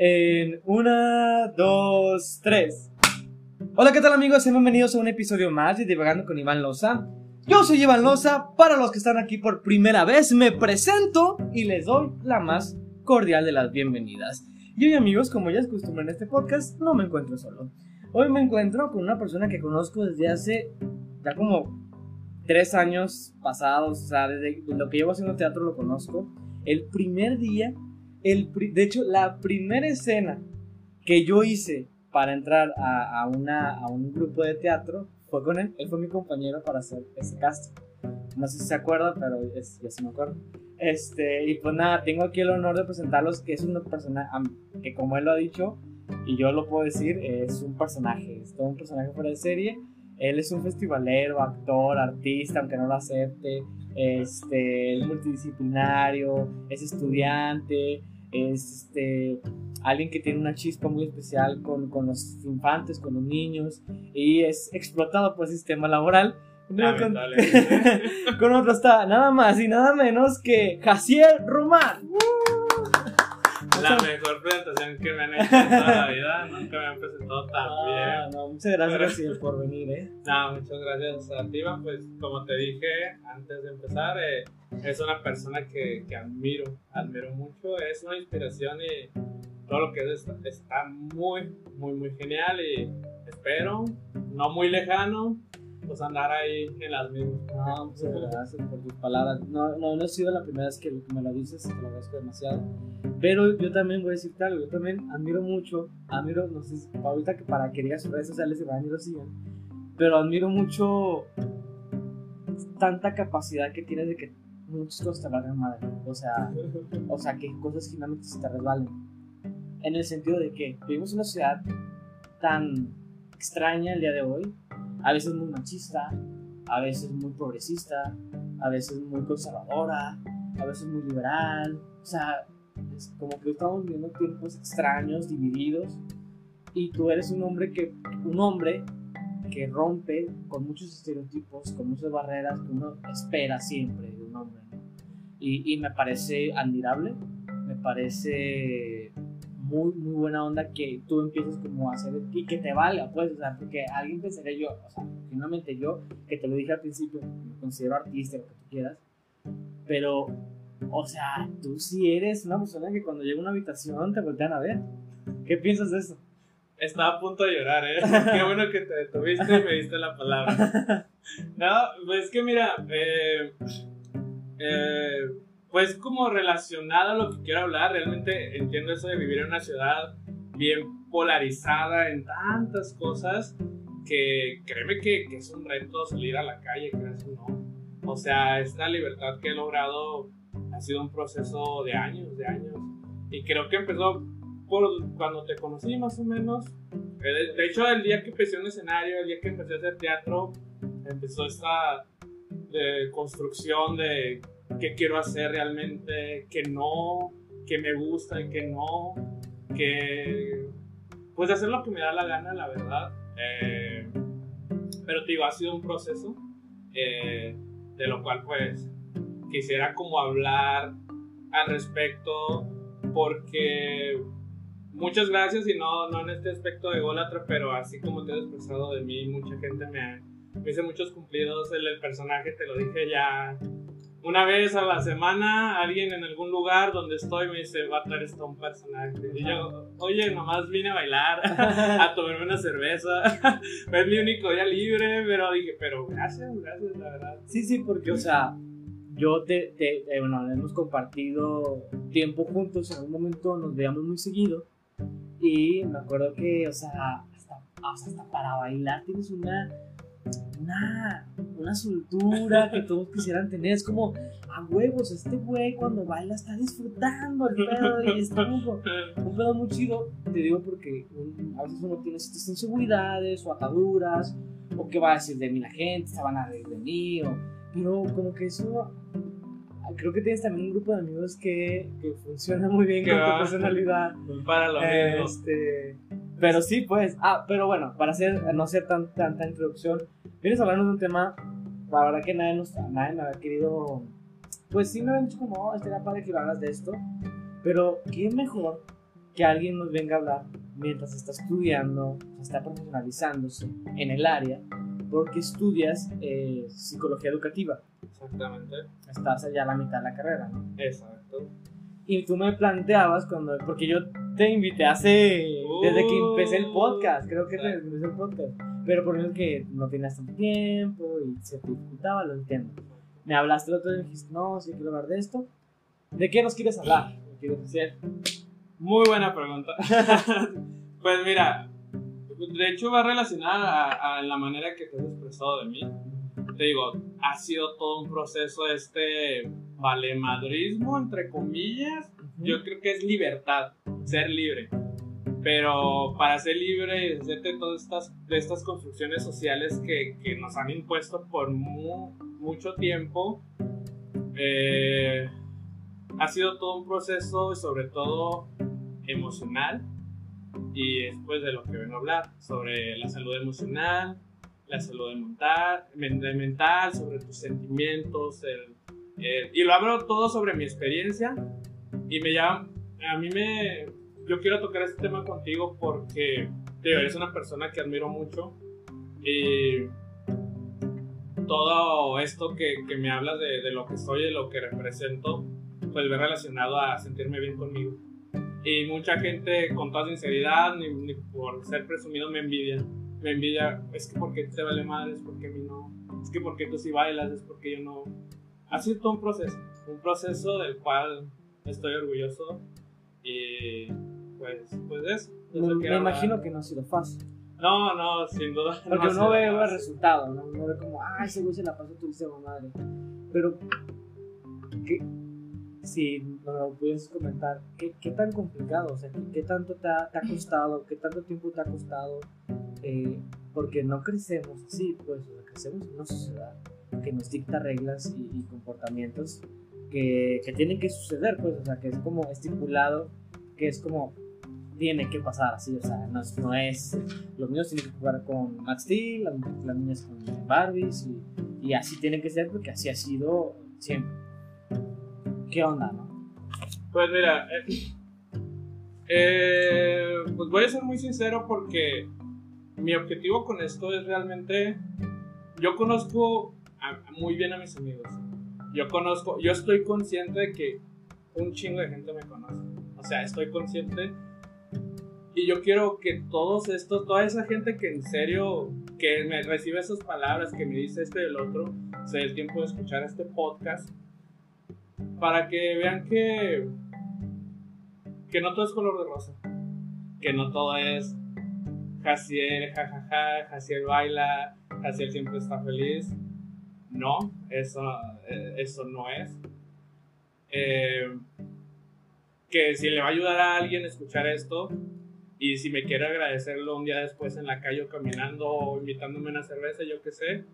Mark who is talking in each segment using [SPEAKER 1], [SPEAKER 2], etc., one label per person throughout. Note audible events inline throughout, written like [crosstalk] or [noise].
[SPEAKER 1] En una, dos, tres. Hola, ¿qué tal amigos? Bienvenidos a un episodio más de Divagando con Iván Loza. Yo soy Iván Loza. Para los que están aquí por primera vez, me presento y les doy la más cordial de las bienvenidas. Y hoy amigos, como ya es costumbre en este podcast, no me encuentro solo. Hoy me encuentro con una persona que conozco desde hace ya como tres años pasados, o sea, desde lo que llevo haciendo teatro lo conozco. El primer día, el de hecho, la primera escena que yo hice para entrar a, una, a un grupo de teatro fue con él. Él fue mi compañero para hacer ese casting. No sé si se acuerda, pero es, ya se me acuerdo. Este, y pues nada, tengo aquí el honor de presentarlos, que es una persona que como él lo ha dicho, y yo lo puedo decir, es un personaje, es todo un personaje fuera de serie. Él es un festivalero, actor, artista, aunque no lo acepte. Este, es multidisciplinario, es estudiante, es este, alguien que tiene una chispa muy especial con, con los infantes, con los niños, y es explotado por el sistema laboral. Con, [laughs] con, otro está nada más y nada menos que Jaciel Román. [laughs]
[SPEAKER 2] La mejor presentación que me han hecho en toda la vida. Nunca me han presentado tan ah, bien.
[SPEAKER 1] No, muchas gracias por venir, ¿eh? [laughs]
[SPEAKER 2] No, muchas gracias a ti, Pues como te dije antes de empezar, eh, es una persona que, que, admiro, admiro mucho. Es una inspiración y todo lo que es está muy, muy, muy genial. Y espero, no muy lejano, pues andar ahí en las mismas.
[SPEAKER 1] No, muchas gracias por tus palabras. No, no, no ha sido la primera vez que me lo dices, te lo agradezco demasiado. Pero yo también voy a decirte algo, yo también admiro mucho, admiro, no sé, ahorita que para que digas sus redes sociales y vayan y lo sigan, pero admiro mucho tanta capacidad que tienes de que muchas cosas te valgan madre. O sea, o sea, que cosas finalmente se te resbalen. En el sentido de que vivimos en una ciudad tan extraña el día de hoy, a veces muy machista, a veces muy progresista, a veces muy conservadora, a veces muy liberal. O sea, es como que estamos viviendo tiempos extraños, divididos, y tú eres un hombre que, un hombre que rompe con muchos estereotipos, con muchas barreras que uno espera siempre de un hombre. Y, y me parece admirable, me parece muy, muy buena onda que tú empieces como a hacer y que te valga, pues, o sea, porque alguien pensaría yo, o sea, finalmente yo, que te lo dije al principio, me considero artista, lo que tú quieras, pero, o sea, tú sí eres una persona que cuando llega a una habitación te voltean a ver. ¿Qué piensas de eso?
[SPEAKER 2] Estaba a punto de llorar, ¿eh? [laughs] Qué bueno que te detuviste y me diste la palabra. [laughs] No, pues que mira, eh, eh pues como relacionado a lo que quiero hablar, realmente entiendo eso de vivir en una ciudad bien polarizada en tantas cosas que créeme que, que es un reto salir a la calle, creas o no. O sea, esta libertad que he logrado ha sido un proceso de años, de años. Y creo que empezó por cuando te conocí más o menos. Eh, de, hecho, el día que empecé un escenario, el día que empecé a hacer teatro, empezó esta de construcción de qué quiero hacer realmente, que no, que me gusta y que no, que pues hacer lo que me da la gana, la verdad. Eh, pero te digo, ha sido un proceso eh, de lo cual pues quisiera como hablar al respecto porque muchas gracias y no, no en este aspecto de golatra, pero así como te he expresado de mí, mucha gente me, me dice muchos cumplidos, el, el personaje te lo dije ya una vez a la semana alguien en algún lugar donde estoy me dice, va a traer esto un personaje. Y yo, oye, nomás vine a bailar, [laughs] a tomarme una cerveza. [laughs] es mi único día libre, pero dije, pero gracias, gracias, la verdad.
[SPEAKER 1] Sí, sí, porque, o sea, yo te, eh, bueno, hemos compartido tiempo juntos, en algún momento nos veíamos muy seguido. Y me acuerdo que, o sea, hasta, para bailar tienes una una, una soltura que todos quisieran tener. Es como, a huevos, este güey cuando baila está disfrutando el pedo y está un, un pedo muy chido. Te digo porque a veces uno tiene ciertas inseguridades o ataduras, o qué va a decir de mí la gente, se van a reír de mí, pero como que eso. Creo que tienes también un grupo de amigos que, que funciona muy bien con tu personalidad. [laughs]
[SPEAKER 2] Para lo
[SPEAKER 1] este, Pero sí, pues. Ah, pero bueno, para hacer, no hacer tan, tanta introducción, vienes a hablarnos de un tema, la verdad que nadie, nos, nadie me había querido, pues sí me habían dicho como, oh, estaría padre que hablas de esto, pero qué mejor que alguien nos venga a hablar mientras está estudiando, está profesionalizándose en el área, porque estudias eh, psicología educativa.
[SPEAKER 2] Exactamente.
[SPEAKER 1] Estás allá a la mitad de la carrera, ¿no?
[SPEAKER 2] Exacto.
[SPEAKER 1] Y tú me planteabas cuando, porque yo te invité hace, desde que empecé el podcast, creo que desde que empecé el podcast, pero por eso que no tenías tanto tiempo y se te dificultaba, lo entiendo. Me hablaste el otro día y dijiste, no, sí quiero hablar de esto. ¿De qué nos quieres hablar? ¿Me quieres decir?
[SPEAKER 2] Muy buena pregunta. [laughs] pues mira, de hecho va relacionada a, a, la manera que te has expresado de mí. Te digo, ha sido todo un proceso este valemadrismo, entre comillas. Yo creo que es libertad, ser libre. Pero para ser libre y hacerte todas estas, de estas construcciones sociales que, que nos han impuesto por mu, mucho tiempo, eh, ha sido todo un proceso, sobre todo emocional, y después de lo que vengo a hablar, sobre la salud emocional, la salud mental, mental sobre tus sentimientos, el, y lo hablo todo sobre mi experiencia, y me llama, a mí me, yo quiero tocar este tema contigo porque eres una persona que admiro mucho, y todo esto que, que me hablas de, de, lo que soy, de lo que represento, pues ve relacionado a sentirme bien conmigo. Y mucha gente, con toda sinceridad, ni, ni por ser presumido, me envidia. Me envidia, es que porque te vale madre, es porque a mí no. Es que porque tú sí bailas, es porque yo no. Ha sido todo un proceso, un proceso del cual estoy orgulloso. Y pues, pues eso.
[SPEAKER 1] Me, me imagino que no ha sido fácil.
[SPEAKER 2] No, no, sin duda.
[SPEAKER 1] Porque
[SPEAKER 2] no
[SPEAKER 1] uno ve el resultado, ¿no? Uno ve como, ah, ese güey se la pasó tu madre. Pero, ¿qué? Si nos lo puedes comentar, ¿qué, ¿qué, tan complicado? O sea, ¿qué, tanto te ha, te ha, costado? ¿Qué tanto tiempo te ha costado? Eh, porque no crecemos así, pues, o sea, crecemos en una sociedad que nos dicta reglas y, y comportamientos que, que, tienen que suceder, pues, o sea, que es como estipulado, que es como tiene que pasar así, o sea, no, no es, los niños tienen que jugar con Max Steel, las, las niñas con Barbies y, y así tiene que ser porque así ha sido siempre. ¿Qué onda, no?
[SPEAKER 2] Pues mira, eh, eh, pues voy a ser muy sincero porque mi objetivo con esto es realmente, yo conozco muy bien a mis amigos. Yo conozco, yo estoy consciente de que un chingo de gente me conoce. O sea, estoy consciente y yo quiero que todos estos, toda esa gente que en serio, que me recibe esas palabras, que me dice esto y el otro, se dé el tiempo de escuchar este podcast para que vean que que no todo es color de rosa, que no todo es Jaciel, jajaja, Jaciel baila, Jaciel siempre está feliz. No, eso, eh, eso no es. Eh, que si le va a ayudar a alguien a escuchar esto y si me quiere agradecerlo un día después en la calle o caminando o invitándome a una cerveza, yo qué sé,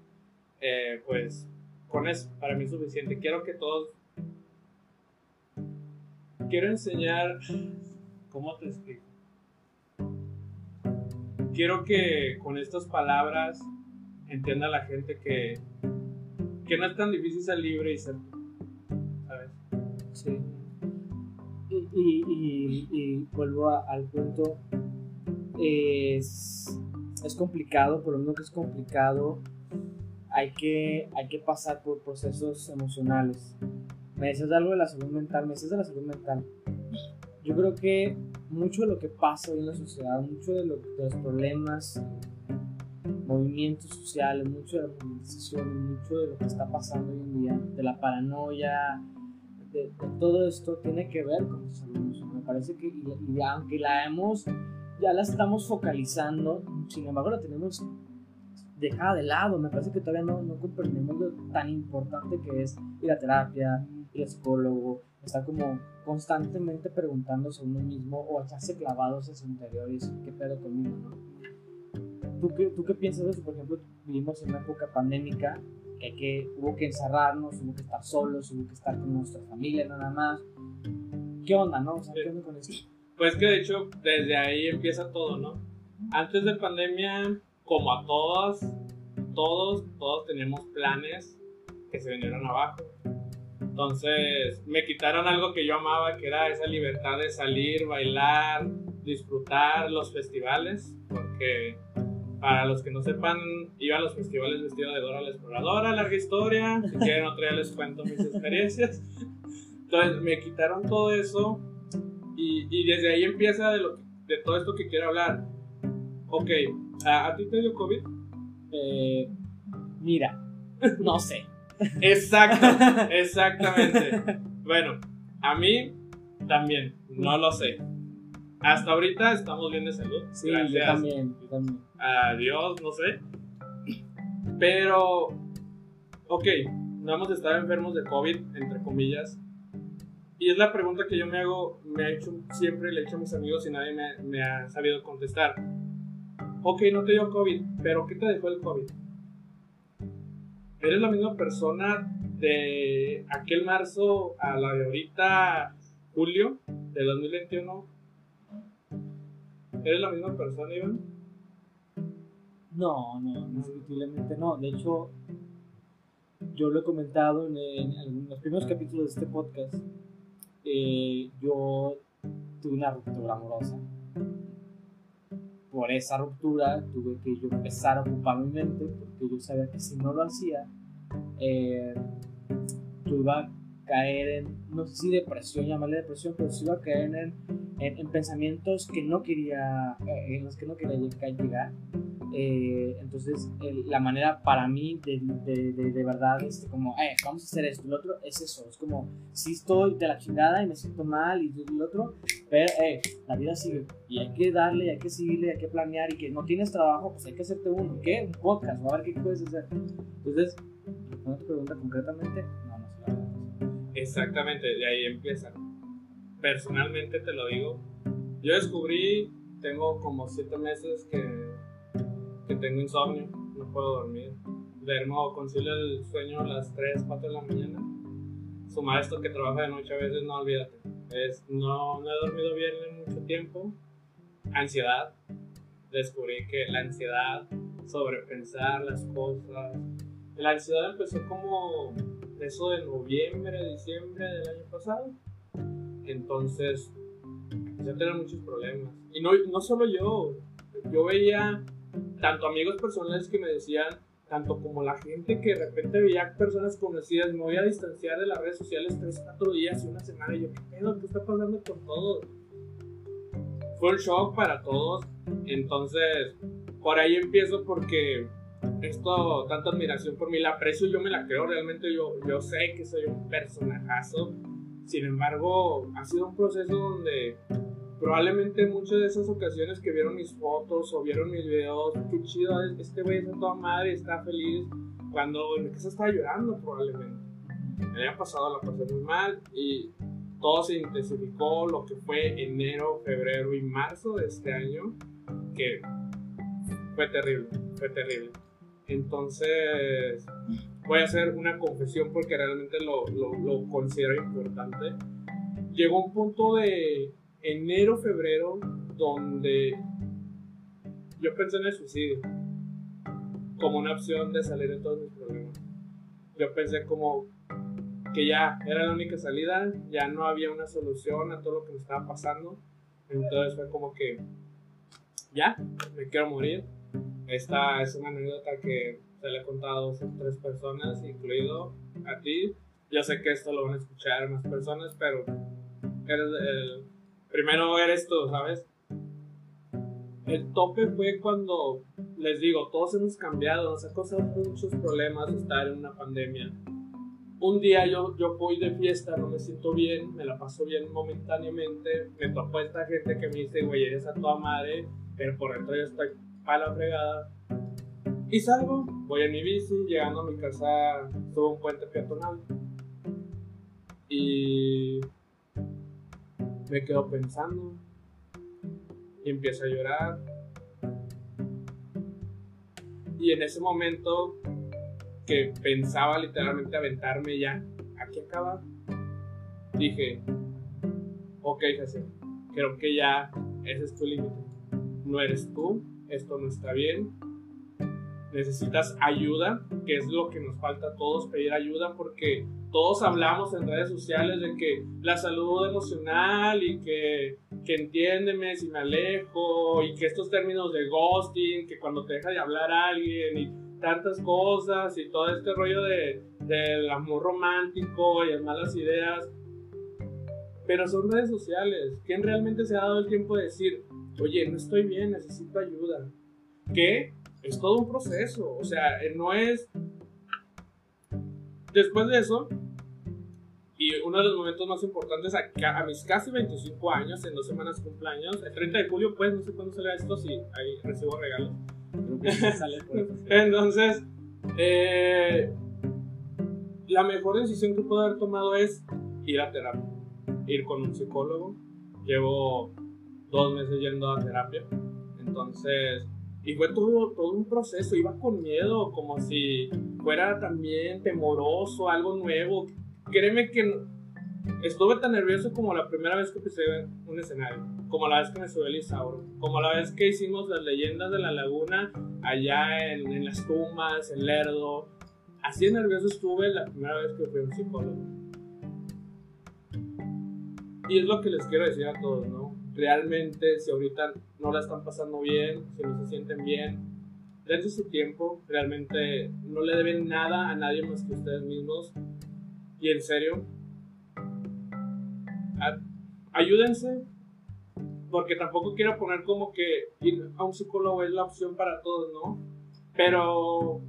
[SPEAKER 2] eh, pues con eso para mí es suficiente. Quiero que todos quiero enseñar, ¿cómo te explico? Quiero que con estas palabras entienda la gente que, que no es tan difícil ser libre y ser, ¿sabes?
[SPEAKER 1] Sí. Y, y, y, vuelvo al punto, es, es complicado, por lo menos que es complicado, hay que, hay que pasar por procesos emocionales me decías algo de la salud mental, me decías de la salud mental. Yo creo que mucho de lo que pasa hoy en la sociedad, mucho de, lo, de los problemas, movimientos sociales, mucho de la movilización, mucho de lo que está pasando hoy en día, de la paranoia, de, de todo esto tiene que ver con nuestra salud emocional. Me parece que, y, y aunque la hemos, ya la estamos focalizando, sin embargo la tenemos dejada de lado. Me parece que todavía no, no comprendemos lo tan importante que es ir a terapia, psicólogo, estar como constantemente preguntándose a uno mismo o echarse clavados en su interior y decir, ¿qué pedo conmigo? ¿no? ¿Tú, qué, ¿Tú qué piensas de eso? Por ejemplo, vivimos en una época pandémica que, que hubo que encerrarnos, hubo que estar solos, hubo que estar con nuestra familia nada más. ¿Qué onda, no? O sea, ¿qué onda con eso?
[SPEAKER 2] Pues que de hecho desde ahí empieza todo, ¿no? Antes de pandemia, como a todos, todos, todos teníamos planes que se vinieron abajo Entonces me quitaron algo que yo amaba, que era esa libertad de salir, bailar, disfrutar los festivales, porque para los que no sepan, iba a los festivales vestido de Dora la Exploradora, larga historia, si quieren otro día les cuento mis experiencias. Entonces me quitaron todo eso y, y desde ahí empieza de, lo, de todo esto que quiero hablar. Ok, ¿a, a ti te dio COVID?
[SPEAKER 1] Eh, mira, no sé.
[SPEAKER 2] Exacto, [laughs] exactamente. Bueno, a mí también, no lo sé. Hasta ahorita estamos bien de salud.
[SPEAKER 1] Sí, yo también, yo también.
[SPEAKER 2] A Dios, no sé. Pero, ok, no hemos estado enfermos de COVID, entre comillas. Y es la pregunta que yo me hago, me ha hecho siempre, le he hecho a mis amigos y nadie me, me ha sabido contestar. Ok, no te dio COVID, pero ¿qué te dejó el COVID? ¿Eres la misma persona de aquel marzo a la de ahorita, julio de 2021? ¿Eres la misma persona, Iván?
[SPEAKER 1] No, no, indiscutiblemente no. De hecho, yo lo he comentado en, los primeros capítulos de este podcast. Eh, yo tuve una ruptura amorosa. Por esa ruptura tuve que yo empezar a ocupar mi mente porque yo sabía que si no lo hacía, eh, iba caer en, no sé si depresión, llamarle depresión, pero sí iba a caer en, en, pensamientos que no quería, eh, en los que no quería llegar. Eh, entonces, la manera para mí de, de, de, verdad, este, como, eh, vamos a hacer esto, lo otro, es eso. Es como, si estoy de la chingada y me siento mal y lo otro, pero, eh, la vida sigue y hay que darle, hay que seguirle, hay que planear y que no tienes trabajo, pues hay que hacerte uno, ¿qué? Un podcast, a ver qué puedes hacer. Entonces, ¿no te pregunta concretamente? No, no sé.
[SPEAKER 2] Exactamente, de ahí empieza. Personalmente te lo digo, yo descubrí, tengo como siete meses que que tengo insomnio, no puedo dormir. Duermo, concilio el sueño a las 3, 4 de la mañana. Su maestro que trabaja de noche a veces, no olvídate. Es, no, no he dormido bien en mucho tiempo. Ansiedad. Descubrí que la ansiedad, sobrepensar las cosas. La ansiedad empezó como eso de noviembre, diciembre del año pasado. Entonces, ya tenía muchos problemas. Y no, no solo yo, yo veía tanto amigos personales que me decían, tanto como la gente que de repente veía personas conocidas, me voy a distanciar de las redes sociales tres, cuatro días, una semana, y yo, ¿qué pedo? ¿Qué está pasando con todo? Fue un shock para todos, entonces por ahí empiezo porque esto, tanta admiración por mí, la aprecio, yo me la creo, realmente yo, yo sé que soy un personajazo, sin embargo, ha sido un proceso donde probablemente muchas de esas ocasiones que vieron mis fotos o vieron mis videos, qué chido, este güey está toda madre, está feliz, cuando en casa estaba llorando probablemente. Me había pasado la pasé muy mal y todo se intensificó lo que fue enero, febrero y marzo de este año, que fue terrible, fue terrible. Entonces, voy a hacer una confesión porque realmente lo, considero importante. Llegó un punto de enero, febrero, donde yo pensé en el suicidio como una opción de salir de todos mis problemas. Yo pensé como que ya era la única salida, ya no había una solución a todo lo que me estaba pasando. Entonces fue como que ya, me quiero morir. Esta es una anécdota que se le he contado a tres personas, incluido a ti. Yo sé que esto lo van a escuchar más personas, pero primero eres tú, ¿sabes? El tope fue cuando, les digo, todos hemos cambiado, nos ha causado muchos problemas estar en una pandemia. Un día yo, yo voy de fiesta, no me siento bien, me la paso bien momentáneamente, me topo esta gente que me dice, güey, eres a toda madre, pero por dentro yo estoy para la fregada. Y salgo, voy en mi bici, llegando a mi casa, subo un puente peatonal. Y me quedo pensando y empiezo a llorar. Y en ese momento que pensaba literalmente aventarme ya, aquí acaba, dije, ok Jesse, creo que ya ese es tu límite. No eres tú, esto no está bien. Necesitas ayuda, que es lo que nos falta a todos, pedir ayuda porque todos hablamos en redes sociales de que la salud emocional y que, que entiéndeme si me alejo y que estos términos de ghosting, que cuando te deja de hablar alguien y tantas cosas y todo este rollo de, del amor romántico y las malas ideas. Pero son redes sociales. ¿Quién realmente se ha dado el tiempo de decir, oye, no estoy bien, necesito ayuda? Que es todo un proceso. O sea, no es después de eso, y uno de los momentos más importantes a, a, mis casi 25 años, en dos semanas cumpleaños, el 30 de julio, pues no sé cuándo sale esto, si ahí recibo regalos. [laughs] Entonces, eh, la mejor decisión que puedo haber tomado es ir a terapia, ir con un psicólogo. Llevo dos meses yendo a terapia. Entonces, y fue todo, todo un proceso, iba con miedo, como si fuera también temoroso, algo nuevo. Créeme que estuve tan nervioso como la primera vez que pisé un escenario, como la vez que me subí al Isauro, como la vez que hicimos las leyendas de la laguna allá en, en las tumbas, en Lerdo. Así de nervioso estuve la primera vez que fui a un psicólogo. Y es lo que les quiero decir a todos, ¿no? Realmente si ahorita no la están pasando bien, si no se sienten bien, dense su tiempo, realmente no le deben nada a nadie más que ustedes mismos. Y en serio, ayúdense, porque tampoco quiero poner como que ir a un psicólogo es la opción para todos, ¿no? Pero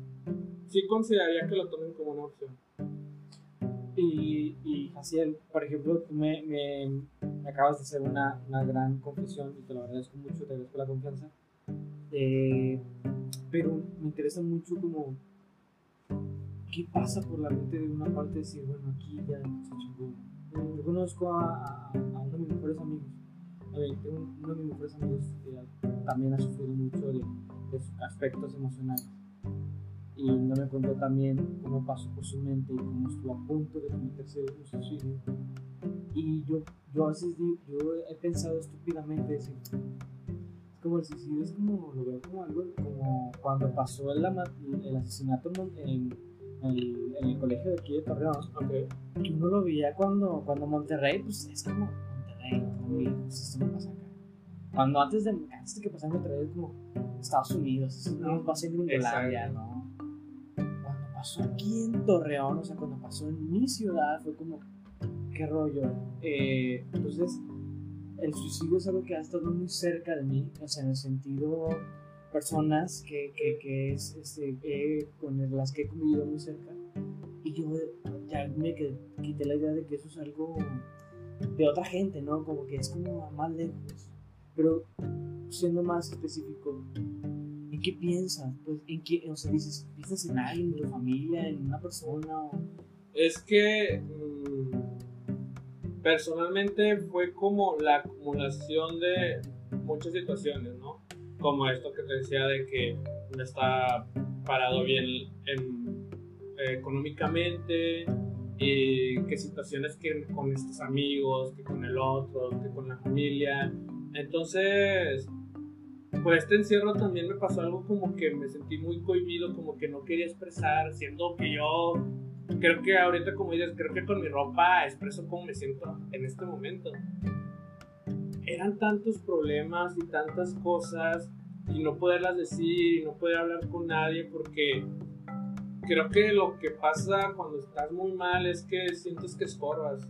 [SPEAKER 2] sí consideraría que lo tomen como una opción.
[SPEAKER 1] Y, y Jaciel, por ejemplo, me, me, acabas de hacer una, una, gran confesión y te lo agradezco mucho, te agradezco la confianza. Eh, pero me interesa mucho como qué pasa por la mente de una parte de decir, bueno, aquí ya se chingó. Yo conozco a, a, uno de mis mejores amigos. A ver, tengo uno de mis mejores amigos que también ha sufrido mucho de, de aspectos emocionales y no me contó también cómo pasó por su mente y cómo estuvo a punto de cometerse un suicidio. Y yo, yo a veces digo, yo he pensado estúpidamente, es como el suicidio, es como, lo veo como algo, como cuando pasó el, el asesinato en, el, en, el, colegio de aquí de Torreón, okay. que uno lo veía cuando, cuando Monterrey, pues es como Monterrey, muy pues esto no pasa acá. Cuando antes de, antes de que pasara Monterrey, es como Estados Unidos, eso no va a ser ¿no? pasó aquí en Torreón, o sea, cuando pasó en mi ciudad, fue como, qué rollo. Eh, entonces, el suicidio es algo que ha estado muy cerca de mí, o sea, en el sentido personas que, que, que es, este, con las que he convivido muy cerca. Y yo ya me quité la idea de que eso es algo de otra gente, ¿no? Como que es como más lejos. Pero siendo más específico, qué piensas? Pues, ¿en qué, o sea, dices, ¿piensas en alguien, en tu familia, en una persona? O...
[SPEAKER 2] Es que personalmente fue como la acumulación de muchas situaciones, ¿no? Como esto que te decía de que no está parado bien económicamente y que situaciones que con estos amigos, que con el otro, que con la familia. Entonces, pues este encierro también me pasó algo como que me sentí muy cohibido, como que no quería expresar, siendo que yo creo que ahorita como dices, creo que con mi ropa expreso cómo me siento en este momento. Eran tantos problemas y tantas cosas y no poderlas decir y no poder hablar con nadie porque creo que lo que pasa cuando estás muy mal es que sientes que estorbas,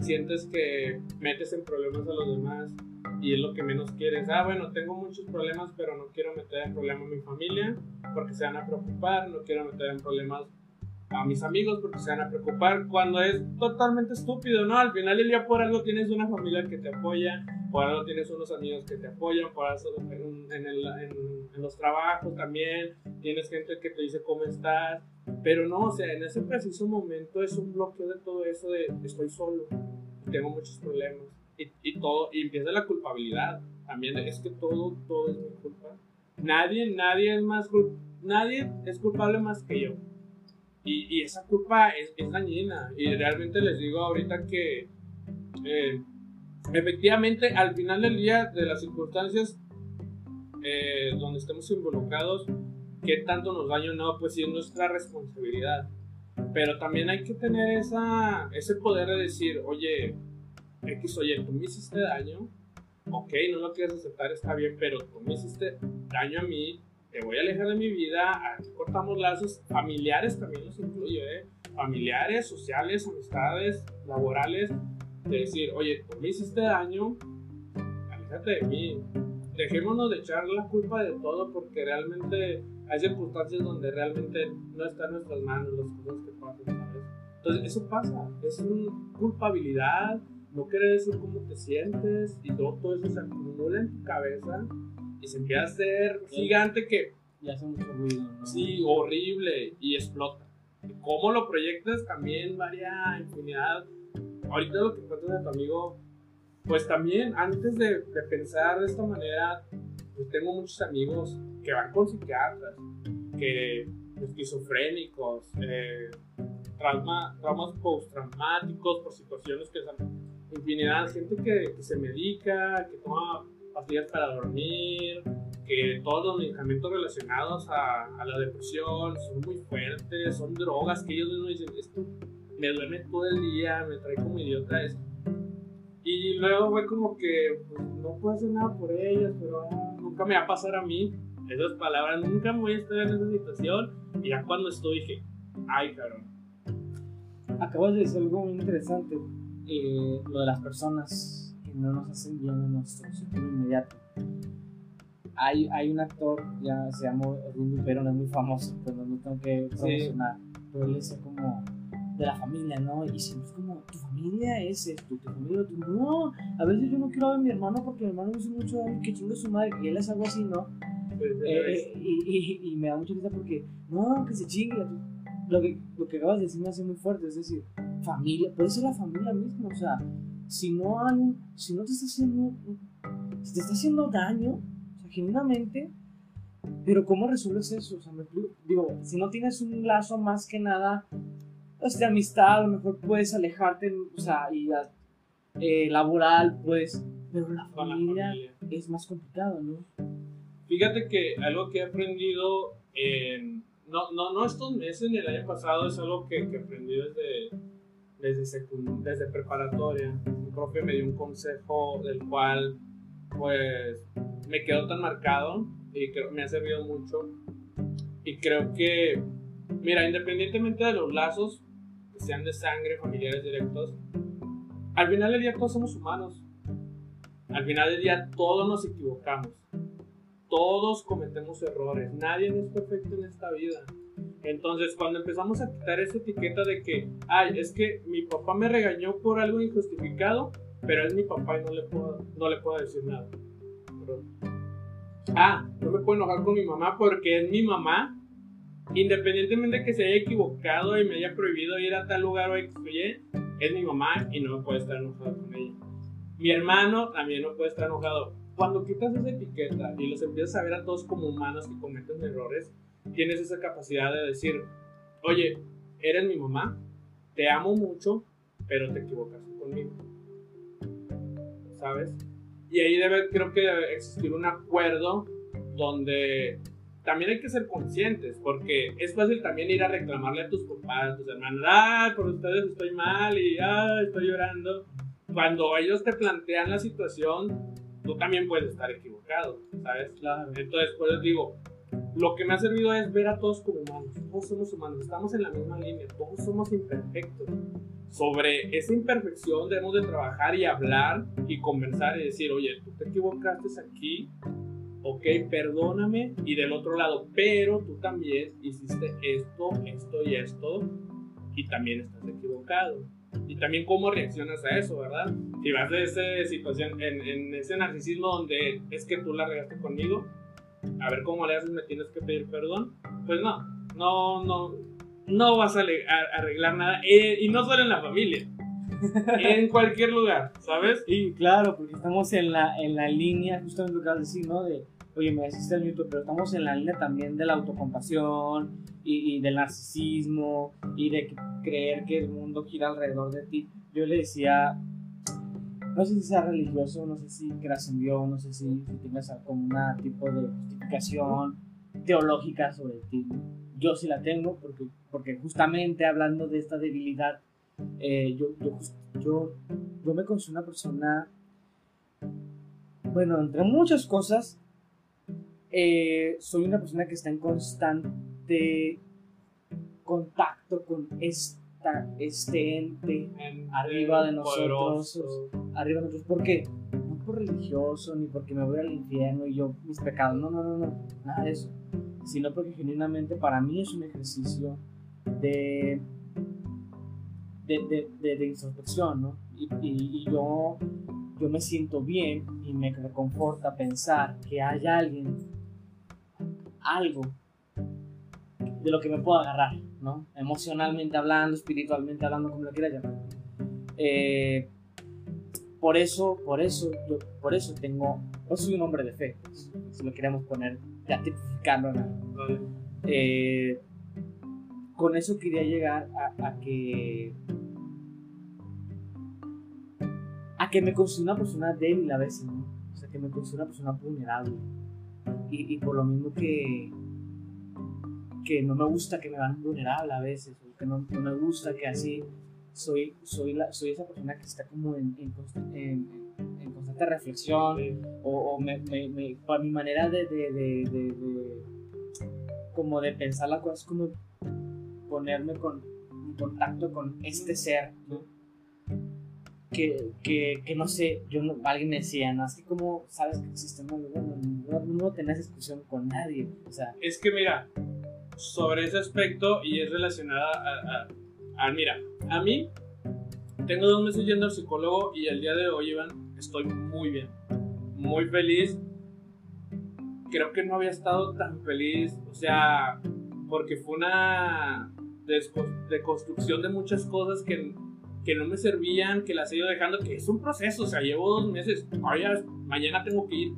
[SPEAKER 2] sientes que metes en problemas a los demás y es lo que menos quieres. Ah, bueno, tengo muchos problemas, pero no quiero meter en problemas a mi familia porque se van a preocupar, no quiero meter en problemas a mis amigos porque se van a preocupar cuando es totalmente estúpido, ¿no? Al final del día por algo tienes una familia que te apoya, por algo tienes unos amigos que te apoyan, por algo en, los trabajos también, tienes gente que te dice cómo estás, pero no, o sea, en ese preciso momento es un bloqueo de todo eso de estoy solo, tengo muchos problemas y, todo, y empieza la culpabilidad. También es que todo, todo es mi culpa. Nadie, nadie es más nadie es culpable más que yo. Y, esa culpa es, dañina. Y realmente les digo ahorita que eh, efectivamente al final del día de las circunstancias eh, donde estemos involucrados, qué tanto nos daño no, pues sí es nuestra responsabilidad. Pero también hay que tener esa, ese poder de decir, oye, X, oye, tú me hiciste daño, ok, no lo quieres aceptar, está bien, pero tú me hiciste daño a mí, te voy a alejar de mi vida, aquí cortamos lazos familiares, también los incluye, ¿eh? familiares, sociales, amistades, laborales, de decir, oye, tú me hiciste daño, aléjate de mí, dejémonos de echar la culpa de todo porque realmente hay circunstancias donde realmente no está en nuestras manos las cosas que pasan, ¿sabes? Entonces, eso pasa, es una culpabilidad, no quiere decir cómo te sientes y todo, todo eso se acumula en tu cabeza y se empieza a hacer gigante que...
[SPEAKER 1] Y hace mucho ruido, ¿no?
[SPEAKER 2] Sí, horrible y explota. ¿Cómo lo proyectas? También varía infinidad. Ahorita lo que cuentas de tu amigo, pues también antes de, de pensar de esta manera, pues tengo muchos amigos que van con psiquiatras, que esquizofrénicos, eh, trauma, traumas postraumáticos por situaciones que son infinidad, gente que, que, se medica, que toma pastillas para dormir, que todos los medicamentos relacionados a, a, la depresión son muy fuertes, son drogas que ellos mismos dicen, esto me duele todo el día, me trae como idiota esto. Y luego fue como que pues, no puedo hacer nada por ellos, pero ah, nunca me va a pasar a mí. Esas palabras, nunca voy a estar en esa situación. Y ya cuando estoy dije, ay, cabrón.
[SPEAKER 1] Acabas de decir algo muy interesante, eh, lo de las personas no nos hacen bien en nuestro sentido inmediato. Hay, hay un actor, ya se llama Edwin pero no es muy famoso, pero no tengo que promocionar. Sí. Pero él decía como de la familia, ¿no? Y siempre es como, tu familia es esto, tu familia, tu... No, a veces yo no quiero ver a mi hermano porque mi hermano me hizo mucho daño, que chingue su madre, y él es algo así, ¿no?
[SPEAKER 2] Pues,
[SPEAKER 1] Eh, y, y, y, me da mucha risa porque, no, que se chingue. Lo que, lo que acabas de decir me hace muy fuerte, es decir, familia, puede ser la familia misma, o sea, si no hay, si no te está haciendo, si te está haciendo daño, o sea, genuinamente, pero ¿cómo resuelves eso? O sea, me, digo, si no tienes un lazo más que nada pues, de amistad, a lo mejor puedes alejarte, o sea, y eh, laboral, pues, pero la familia, la familia es más complicado, ¿no?
[SPEAKER 2] Fíjate que algo que he aprendido en, no, no, no estos meses ni el año pasado, es algo que, que aprendí desde, desde, desde preparatoria. Un profe me dio un consejo del cual pues me quedó tan marcado y creo me ha servido mucho. Y creo que, mira, independientemente de los lazos que sean de sangre, familiares directos, al final del día todos somos humanos. Al final del día todos nos equivocamos todos cometemos errores, nadie es perfecto en esta vida. Entonces, cuando empezamos a quitar esa etiqueta de que, ay, es que mi papá me regañó por algo injustificado, pero es mi papá y no le puedo, no le puedo decir nada. Ah, no me puedo enojar con mi mamá porque es mi mamá, independientemente de que se haya equivocado y me haya prohibido ir a tal lugar o X es mi mamá y no me puedo estar enojado con ella. Mi hermano también no puede estar enojado cuando quitas esa etiqueta y los empiezas a ver a todos como humanos que cometen errores, tienes esa capacidad de decir, oye, eres mi mamá, te amo mucho, pero te equivocaste conmigo. ¿Sabes? Y ahí debe, creo que debe existir un acuerdo donde también hay que ser conscientes, porque es fácil también ir a reclamarle a tus papás, a tus hermanos, ah, por ustedes estoy mal y ah, estoy llorando. Cuando ellos te plantean la situación, tú también puedes estar equivocado, ¿sabes?
[SPEAKER 1] Claro.
[SPEAKER 2] Entonces, por eso digo, lo que me ha servido es ver a todos como humanos. Todos somos humanos, estamos en la misma línea, todos somos imperfectos. Sobre esa imperfección debemos de trabajar y hablar y conversar y decir, oye, tú te equivocaste aquí, ok, perdóname, y del otro lado, pero tú también hiciste esto, esto y esto, y también estás equivocado y también cómo reaccionas a eso, ¿verdad? Si vas de esa situación, en, en, ese narcisismo donde es que tú la regaste conmigo, a ver cómo le haces, me tienes que pedir perdón, pues no, no, no, no vas a arreglar nada, eh, y no solo en la familia. [laughs] en cualquier lugar, ¿sabes?
[SPEAKER 1] Sí, claro, porque estamos en la, en la línea, justamente lo que acabas de decir, ¿no? De, oye, me deciste en YouTube, pero estamos en la línea también de la autocompasión y, y, del narcisismo y de creer que el mundo gira alrededor de ti. Yo le decía, no sé si sea religioso, no sé si creas en no sé si, si tengas como un tipo de justificación teológica sobre ti. Yo sí la tengo porque porque justamente hablando de esta debilidad, eh, yo, yo, yo, yo me considero una persona, bueno, entre muchas cosas, eh, soy una persona que está en constante contacto con esta, este ente arriba de nosotros, arriba de nosotros, ¿por qué? No por religioso, ni porque me voy al infierno y yo mis pecados, no, no, no, no, nada de eso, sino porque genuinamente para mí es un ejercicio de de, de, de, introspección, ¿no? Y, y, yo, yo me siento bien y me reconforta pensar que hay alguien, algo de lo que me puedo agarrar, ¿no? Emocionalmente hablando, espiritualmente hablando, como lo quiera llamar. Eh, por eso, por eso, por eso tengo, yo soy un hombre de fe, si lo queremos poner, ya tipificarlo. Eh, con eso quería llegar a, que a que me considero una persona débil a veces. O sea, que me considero una persona vulnerable. Y por lo mismo que, que no me gusta que me vean vulnerable a veces, o que no, no, me gusta que así soy, soy, la, soy esa persona que está como en, en, en, constante reflexión, o, o me, me, me, para mi manera de, de, de, de, como de pensar la cosa es como ponerme con, en contacto con este ser, ¿no? Que, que, que, no sé, yo no, alguien me decía, ¿no? Así como sabes que existe, no, no, no, tenés discusión con nadie, o sea.
[SPEAKER 2] Es que mira, sobre ese aspecto y es relacionada a, mira, a mí tengo dos meses yendo al psicólogo y el día de hoy, Iván, estoy muy bien, muy feliz. Creo que no había estado tan feliz, o sea, porque fue una deconstrucción de muchas cosas que, que no me servían, que las he ido dejando, que es un proceso, o sea, llevo dos meses, mañana tengo que ir,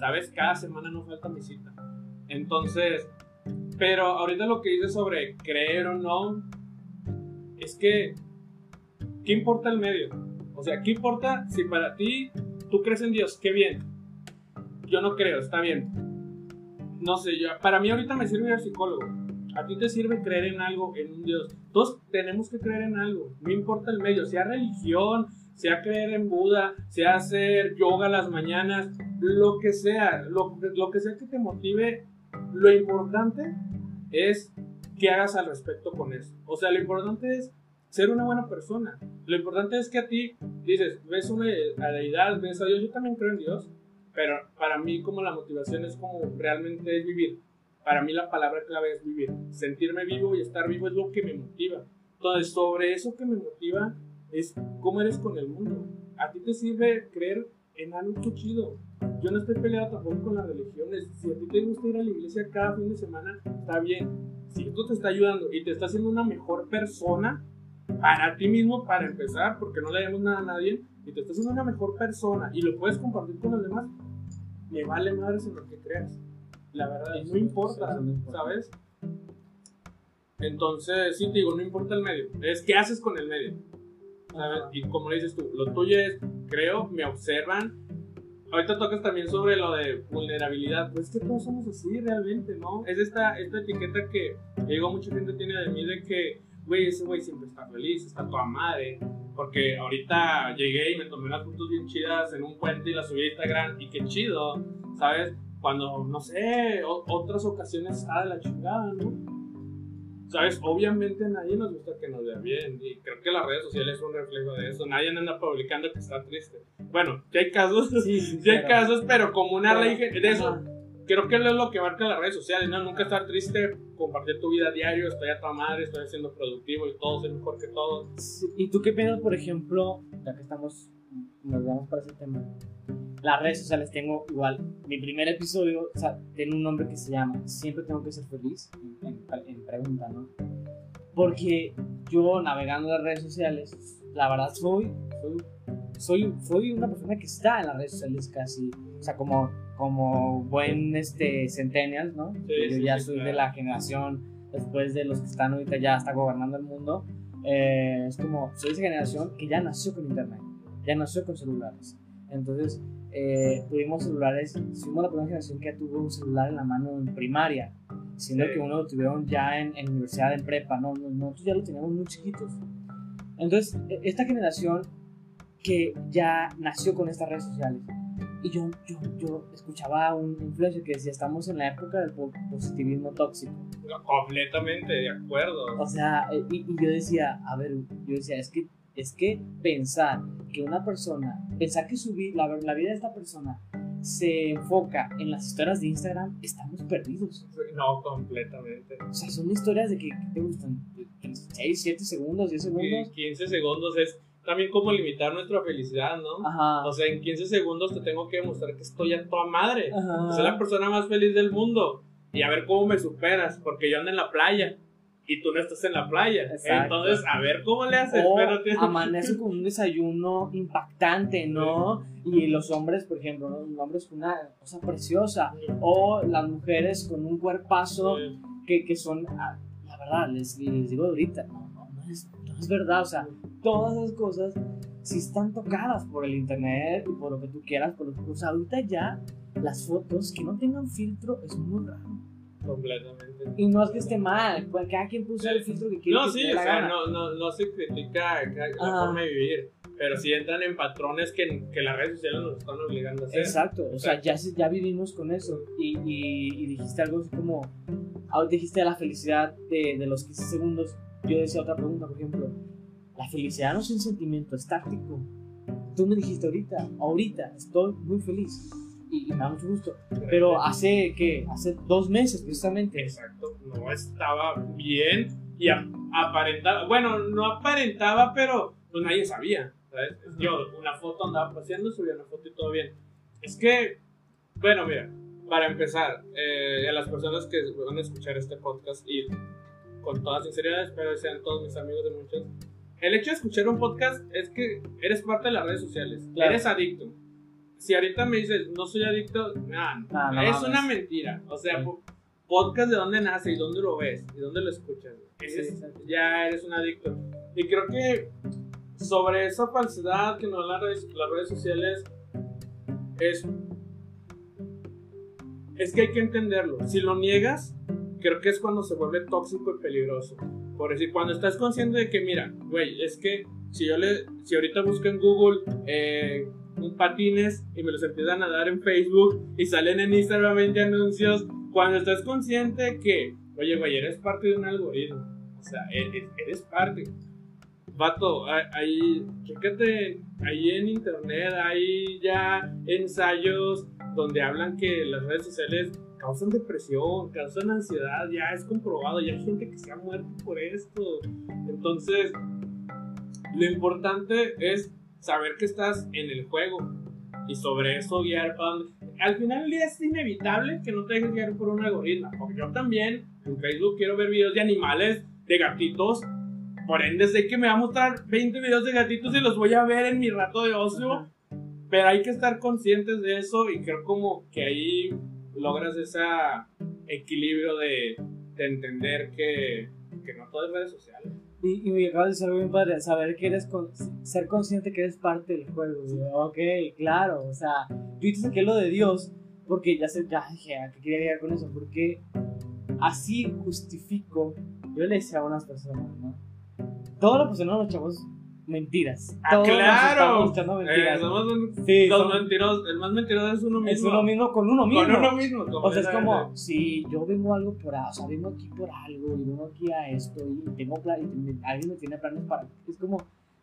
[SPEAKER 2] ¿sabes? Cada semana no falta mi cita. Entonces, pero ahorita lo que dices sobre creer o no, es que, ¿qué importa el medio? O sea, ¿qué importa si para ti tú crees en Dios? Qué bien. Yo no creo, está bien. No sé, yo, para mí ahorita me sirve el psicólogo a ti te sirve creer en algo, en un Dios. Todos tenemos que creer en algo, no importa el medio, sea religión, sea creer en Buda, sea hacer yoga las mañanas, lo que sea, lo, lo que sea que te motive, lo importante es que hagas al respecto con eso. O sea, lo importante es ser una buena persona. Lo importante es que a ti dices, ves una deidad, ves a Dios, yo también creo en Dios, pero para mí como la motivación es como realmente es vivir para mí la palabra clave es vivir. Sentirme vivo y estar vivo es lo que me motiva. Entonces, sobre eso que me motiva es cómo eres con el mundo. A ti te sirve creer en algo chido. Yo no estoy peleado tampoco con las religiones. Si a ti te gusta ir a la iglesia cada fin de semana, está bien. Si esto te está ayudando y te está haciendo una mejor persona, para ti mismo, para empezar, porque no le damos nada a nadie, y te está haciendo una mejor persona y lo puedes compartir con los demás, me vale madres en lo que creas. La verdad, no importa, ¿sabes? Entonces, sí te digo, no importa el medio, es qué haces con el medio. ¿sabes? Y como dices tú, lo tuyo es, creo, me observan. Ahorita tocas también sobre lo de vulnerabilidad. Pues es que todos somos así realmente, ¿no? Es esta, esta etiqueta que digo, mucha gente tiene de mí de que, güey, ese güey siempre está feliz, está toda madre. Porque ahorita llegué y me tomé unas fotos bien chidas en un puente y las subí a Instagram y qué chido, ¿sabes? Cuando, no sé, otras ocasiones está de la chingada, ¿no? ¿Sabes? Obviamente a nadie nos gusta que nos vea bien y creo que las redes sociales son un reflejo de eso. Nadie anda publicando que está triste. Bueno, hay casos, sí, sí, hay casos, pero como una ley de eso, creo que es lo que marca las redes sociales, ¿no? Nunca estar triste, compartir tu vida diario, estoy a tu madre, estoy siendo productivo y todo es mejor que todo.
[SPEAKER 1] ¿Y tú qué piensas, por ejemplo, ya que estamos, nos vamos para ese tema, las redes sociales tengo igual. Mi primer episodio o sea, tiene un nombre que se llama Siempre tengo que ser feliz, en, pregunta, ¿no? Porque yo navegando las redes sociales, la verdad soy, soy, soy, una persona que está en las redes sociales casi, o sea, como, como buen este, centennial, ¿no? yo ya soy de la generación después de los que están ahorita ya está gobernando el mundo. Eh, es como, soy esa generación que ya nació con internet, ya nació con celulares. Entonces, eh, tuvimos celulares, fuimos la primera generación que tuvo un celular en la mano en primaria. siendo
[SPEAKER 2] Sí.
[SPEAKER 1] que uno lo tuvieron ya en, en universidad, en prepa, ¿no? No- Nosotros ya lo teníamos muy chiquitos. Entonces, e- esta generación que ya nació con estas redes sociales, y yo, yo, yo escuchaba a un influencer que decía, estamos en la época del po- positivismo tóxico.
[SPEAKER 2] Completamente de acuerdo.
[SPEAKER 1] O sea, eh, y, y yo decía, a ver, yo decía, es que, es que pensar que una persona, pensar que su vi- la, la vida de esta persona se enfoca en las historias de Instagram, estamos perdidos.
[SPEAKER 2] No, completamente.
[SPEAKER 1] O sea, son historias de que, ¿qué te gustan? 6, 7 segundos, 10
[SPEAKER 2] Que
[SPEAKER 1] segundos.
[SPEAKER 2] 15 segundos es también como limitar nuestra felicidad, ¿no?
[SPEAKER 1] Ajá.
[SPEAKER 2] O sea, en 15 segundos te tengo que demostrar que estoy a toda madre.
[SPEAKER 1] Ajá.
[SPEAKER 2] Soy la persona más feliz del mundo. Y a ver cómo me superas, porque yo ando en la playa y tú no estás en la playa.
[SPEAKER 1] Exacto.
[SPEAKER 2] Entonces, a ver cómo le haces.
[SPEAKER 1] O
[SPEAKER 2] Pero te-
[SPEAKER 1] amanece con un desayuno impactante, ¿no? Y los hombres, por ejemplo, ¿no? los hombres con una cosa preciosa. O las mujeres con un cuerpazo que, que son, ah, la verdad, les, les digo ahorita, no, no, no es, no es verdad, o sea, todas esas cosas sí están tocadas por el internet y por lo que tú quieras, por lo, o sea, ahorita ya las fotos que no tengan filtro es muy raro.
[SPEAKER 2] Completamente.
[SPEAKER 1] Y no es que esté mal, pues, cada quien puso el filtro que quiere.
[SPEAKER 2] No,
[SPEAKER 1] que
[SPEAKER 2] sí, o sea, no, no, no se critica ca- la
[SPEAKER 1] Ajá.
[SPEAKER 2] forma de vivir, pero sí entran en patrones que, que las redes sociales nos están obligando a hacer.
[SPEAKER 1] Exacto, o sea, ya, ya vivimos con eso. Y, y- y dijiste algo así como, ahora dijiste la felicidad de, de los 15 segundos. Yo decía otra pregunta, por ejemplo, la felicidad no es un sentimiento, es táctico. Tú me dijiste ahorita, ahorita estoy muy feliz y, me da mucho gusto. Pero hace, ¿qué? Hace dos meses precisamente.
[SPEAKER 2] Exacto, no estaba bien y aparentaba, bueno, no aparentaba, pero pues nadie sabía, ¿sabes? Yo una foto andaba paseando, subía una foto y todo bien. Es que, bueno, mira, para empezar, eh, a las personas que van a escuchar este podcast y con toda sinceridad espero que sean todos mis amigos de muchos, el hecho de escuchar un podcast es que eres parte de las redes sociales,
[SPEAKER 1] Claro.
[SPEAKER 2] eres adicto. Si ahorita me dices, no soy adicto, nah,
[SPEAKER 1] Ah, no
[SPEAKER 2] es
[SPEAKER 1] mames.
[SPEAKER 2] una mentira. O sea,
[SPEAKER 1] Sí.
[SPEAKER 2] po- podcast de dónde nace y dónde lo ves y dónde lo escuchas.
[SPEAKER 1] Sí,
[SPEAKER 2] ya eres un adicto. Y creo que sobre esa falsedad que nos dan las redes, las redes sociales es, es que hay que entenderlo. Si lo niegas, creo que es cuando se vuelve tóxico y peligroso. Por decir, cuando estás consciente de que, mira, güey, es que si yo le, si ahorita busco en Google eh, un patines y me los empiezan a dar en Facebook y salen en Instagram 20 anuncios, cuando estás consciente que, oye, güey, eres parte de un algoritmo, o sea, eres, eres parte. Vato, ahí, chécate, ahí en internet hay ya ensayos donde hablan que las redes sociales causan depresión, causan ansiedad, ya es comprobado, ya hay gente que se ha muerto por esto. Entonces, lo importante es saber que estás en el juego y sobre eso guiar para donde... Al final del día es inevitable que no te dejes guiar por un algoritmo, porque yo también en Facebook quiero ver videos de animales, de gatitos, por ende sé que me va a mostrar 20 videos de gatitos y los voy a ver en mi rato de ocio, pero hay que estar conscientes de eso y creo como que ahí logras ese equilibrio de, de entender que, que no todo es redes sociales.
[SPEAKER 1] Y, y me acabas de decir algo bien padre, saber que eres, con- ser consciente que eres parte del juego. Yo, ok, claro, o sea, yo te saqué lo de Dios, porque ya sé, ya dije, ¿a qué quería llegar con eso? Porque así justifico, yo le decía a unas personas, ¿no? Todas las personas nos echamos mentiras.
[SPEAKER 2] ¡Ah,
[SPEAKER 1] Todos
[SPEAKER 2] claro!
[SPEAKER 1] estamos echando mentiras.
[SPEAKER 2] Eh, somos un-
[SPEAKER 1] sí,
[SPEAKER 2] los
[SPEAKER 1] somos-
[SPEAKER 2] mentirosos, el más mentiroso es uno mismo.
[SPEAKER 1] es uno mismo con uno mismo.
[SPEAKER 2] Con uno mismo.
[SPEAKER 1] O sea, es como, si yo vengo algo por a- o sea, vengo aquí por algo y vengo aquí a esto y tengo plan, y me- alguien me tiene planes para, es como,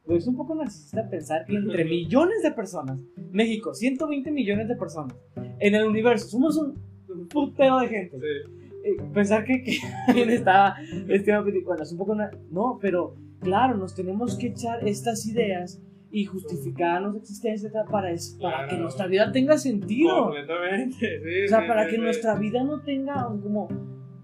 [SPEAKER 1] pues es un poco narcisista pensar que entre [laughs] millones de personas, México, 120 millones de personas, en el universo, somos un, un putero de gente.
[SPEAKER 2] Sí.
[SPEAKER 1] Eh, pensar que, que alguien [laughs] está, este, bueno, es un poco, no, pero claro, nos tenemos que echar estas ideas y justificar nuestra existencia para, es- para que nuestra vida tenga sentido.
[SPEAKER 2] Completamente, sí.
[SPEAKER 1] O sea,
[SPEAKER 2] sí,
[SPEAKER 1] para
[SPEAKER 2] sí,
[SPEAKER 1] que
[SPEAKER 2] sí.
[SPEAKER 1] nuestra vida no tenga como.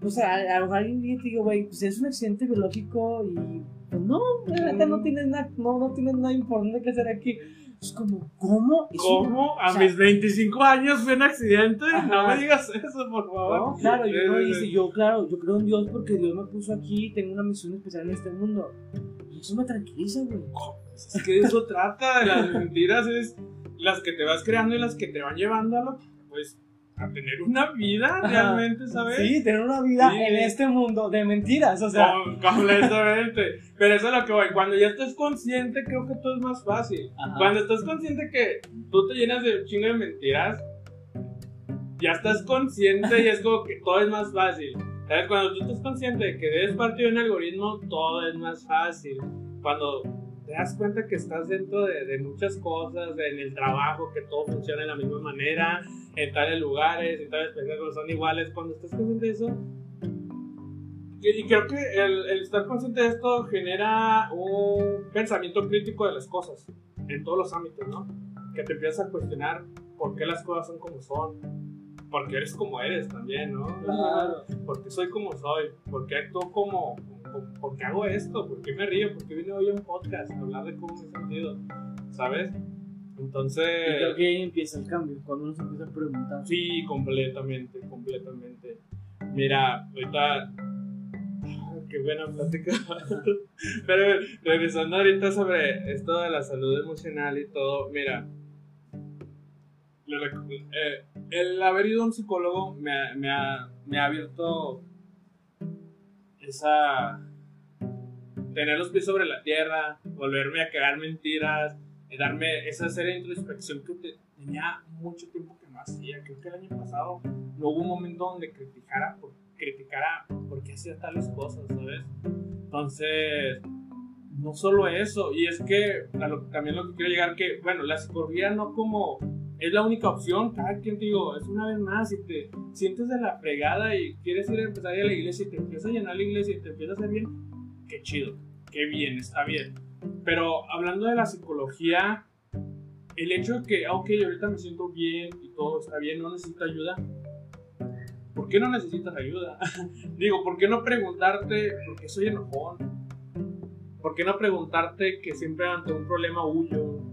[SPEAKER 1] O sea, a a alguien te digo, güey, pues es un accidente biológico y. Pues no, la no tienes nada, no, no tienes nada importante que hacer aquí. Es como, ¿cómo?
[SPEAKER 2] ¿Cómo? A
[SPEAKER 1] o sea,
[SPEAKER 2] mis 25 años fue un accidente. No
[SPEAKER 1] Ajá.
[SPEAKER 2] me digas eso, por favor.
[SPEAKER 1] No, claro, yo no dice,
[SPEAKER 2] sí.
[SPEAKER 1] yo, claro, yo creo en Dios porque Dios me puso aquí y tengo una misión especial en este mundo. Y eso me tranquiliza, güey.
[SPEAKER 2] Es que de eso trata, de las mentiras es las que te vas creando y las que te van llevando a lo pues, a tener una vida realmente, ¿sabes?
[SPEAKER 1] Sí, tener una vida
[SPEAKER 2] Sí.
[SPEAKER 1] en este mundo de mentiras, o sea.
[SPEAKER 2] Com- completamente. Pero eso es lo que voy. Cuando ya estás consciente, creo que todo es más fácil.
[SPEAKER 1] Ajá.
[SPEAKER 2] Cuando estás consciente que tú te llenas de chingo de mentiras, ya estás consciente y es como que todo es más fácil. ¿Sabes? Cuando tú estás consciente de que debes partir de un algoritmo, todo es más fácil. Cuando te das cuenta que estás dentro de, de muchas cosas, en el trabajo, que todo funciona de la misma manera, en tales lugares, en tales espectáculos son iguales, cuando estás consciente de eso, y y creo que el, el estar consciente de esto genera un pensamiento crítico de las cosas, en todos los ámbitos, ¿no? Que te empiezas a cuestionar por qué las cosas son como son, por qué eres como eres también, ¿no?
[SPEAKER 1] Claro.
[SPEAKER 2] ¿Por qué soy como soy? ¿Por qué actúo como... ¿Por qué hago esto? ¿Por qué me río? ¿Por qué vine hoy a un podcast a hablar de cómo me he sentido? ¿Sabes? Entonces...
[SPEAKER 1] Y creo que ahí empieza el cambio, cuando uno se empieza a preguntar.
[SPEAKER 2] Sí, completamente, completamente. Mira, ahorita. Ah, Qué buena plática. [laughs] Pero regresando ahorita sobre esto de la salud emocional y todo, mira. eh, el haber ido a un psicólogo me me ha- me ha abierto esa. tener los pies sobre la tierra, volverme a cagar mentiras, y darme esa serie introspección que te- tenía mucho tiempo que no hacía. Creo que el año pasado no hubo un momento donde criticara por, criticara por qué hacía tales cosas, ¿sabes? Entonces, no solo eso, y es que también lo que quiero llegar que, bueno, la psicología no como es la única opción, cada quien te digo, es una vez más, si te sientes de la fregada y quieres ir a empezar a ir a la iglesia y te empieza a llenar la iglesia y te empieza a hacer bien, qué chido, qué bien, está bien. Pero hablando de la psicología, el hecho de que, ah, ok, ahorita me siento bien y todo está bien, no necesito ayuda. ¿Por qué no necesitas ayuda? [laughs] Digo, ¿por qué no preguntarte por qué soy enojón? ¿Por qué no preguntarte que siempre ante un problema huyo?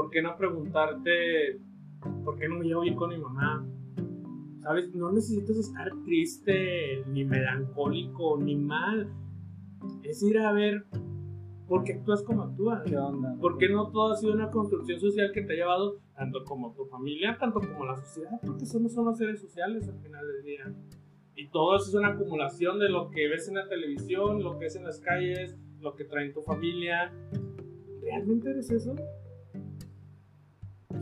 [SPEAKER 2] ¿Por qué no preguntarte por qué no me llevo bien con mi mamá? ¿Sabes? No necesitas estar triste, ni melancólico, ni mal. Es ir a ver por qué actúas como actúas.
[SPEAKER 1] ¿Qué onda?
[SPEAKER 2] ¿Por qué no todo ha sido una construcción social que te ha llevado tanto como tu familia, tanto como la sociedad? Porque somos unos seres sociales al final del día. Y todo eso es una acumulación de lo que ves en la televisión, lo que ves en las calles, lo que trae tu familia. ¿Realmente eres eso?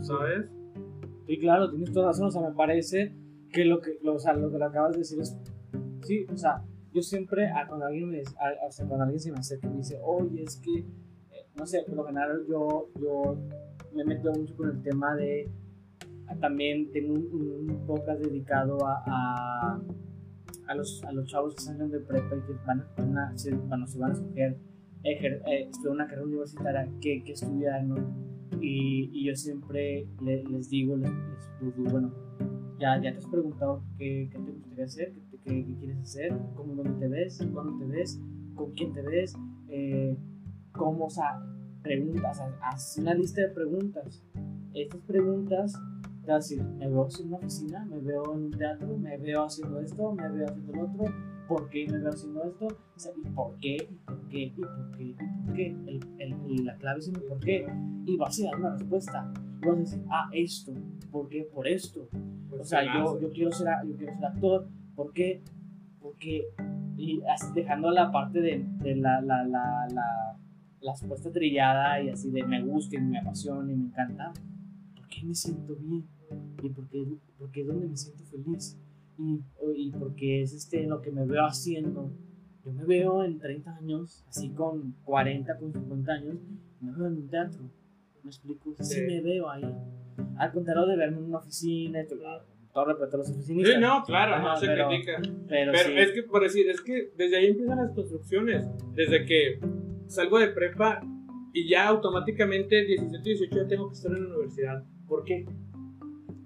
[SPEAKER 2] ¿Sabes?
[SPEAKER 1] Sí, claro, tienes toda razón. O sea, me parece que lo que, lo, o sea, lo que le acabas de decir es. Sí, o sea, yo siempre, cuando, alguien me, o sea, cuando alguien se me acerca y me dice, oye, es que, eh, no sé, por lo general yo, yo me meto mucho con el tema de. a- También tengo un, podcast dedicado a, a, a los, a los chavos que salen de prepa y que van a, van a- se, se van a escoger eh, estudiar una carrera universitaria, qué, qué estudiar, ¿no? Y, y yo siempre le- les digo, les, les- les digo, bueno, ya, ya te has preguntado qué, qué te gustaría hacer, qué, qué- qué quieres hacer, cómo dónde te ves, cuándo te ves, con quién te ves, eh, cómo, o sea, preguntas, haz una lista de preguntas. Estas preguntas te decir, me veo en una oficina, me veo en un teatro, me veo haciendo esto, me veo haciendo lo otro, ¿por qué me veo haciendo esto? O sea, ¿Y por qué? ¿Y por qué? ¿Y por qué? ¿Y por qué? El, el- la clave es el por qué. Y vas a dar una respuesta. Y vas a decir, ah, esto. ¿Por qué? Por esto. O sea, yo, yo, quiero ser, yo quiero ser actor. ¿Por qué? Porque, y así dejando la parte de, de la, la, la, la, la supuesta trillada y así de me gusta y me apasiona y me encanta, ¿por qué me siento bien? ¿Y por qué, porque es donde me siento feliz? Y, y porque es este, lo que me veo haciendo. Yo me veo en 30 años, así con 40, con 50 años, me veo en un teatro. ¿Me explico? Sí,
[SPEAKER 2] Sí.
[SPEAKER 1] me veo ahí. Al contrario de verme en una oficina, todo, respeto a los oficinistas.
[SPEAKER 2] Sí, no, claro, no se
[SPEAKER 1] pero-
[SPEAKER 2] critica.
[SPEAKER 1] Pero,
[SPEAKER 2] Pero
[SPEAKER 1] sí.
[SPEAKER 2] es que, por decir, es que desde ahí empiezan las construcciones. Desde que salgo de prepa y ya automáticamente 17, 18 ya tengo que estar en la universidad. ¿Por qué?